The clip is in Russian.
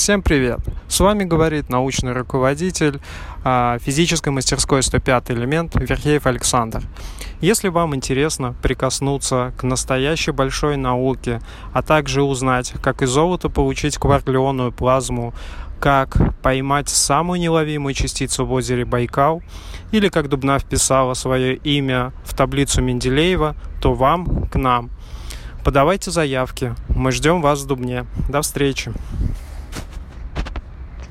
Всем привет! С вами говорит научный руководитель а, физической мастерской 105 элемент Верхеев Александр. Если вам интересно прикоснуться к настоящей большой науке, а также узнать, как из золота получить кварглионную плазму, как поймать самую неловимую частицу в озере Байкал, или как Дубна вписала свое имя в таблицу Менделеева, то вам к нам. Подавайте заявки. Мы ждем вас в Дубне. До встречи.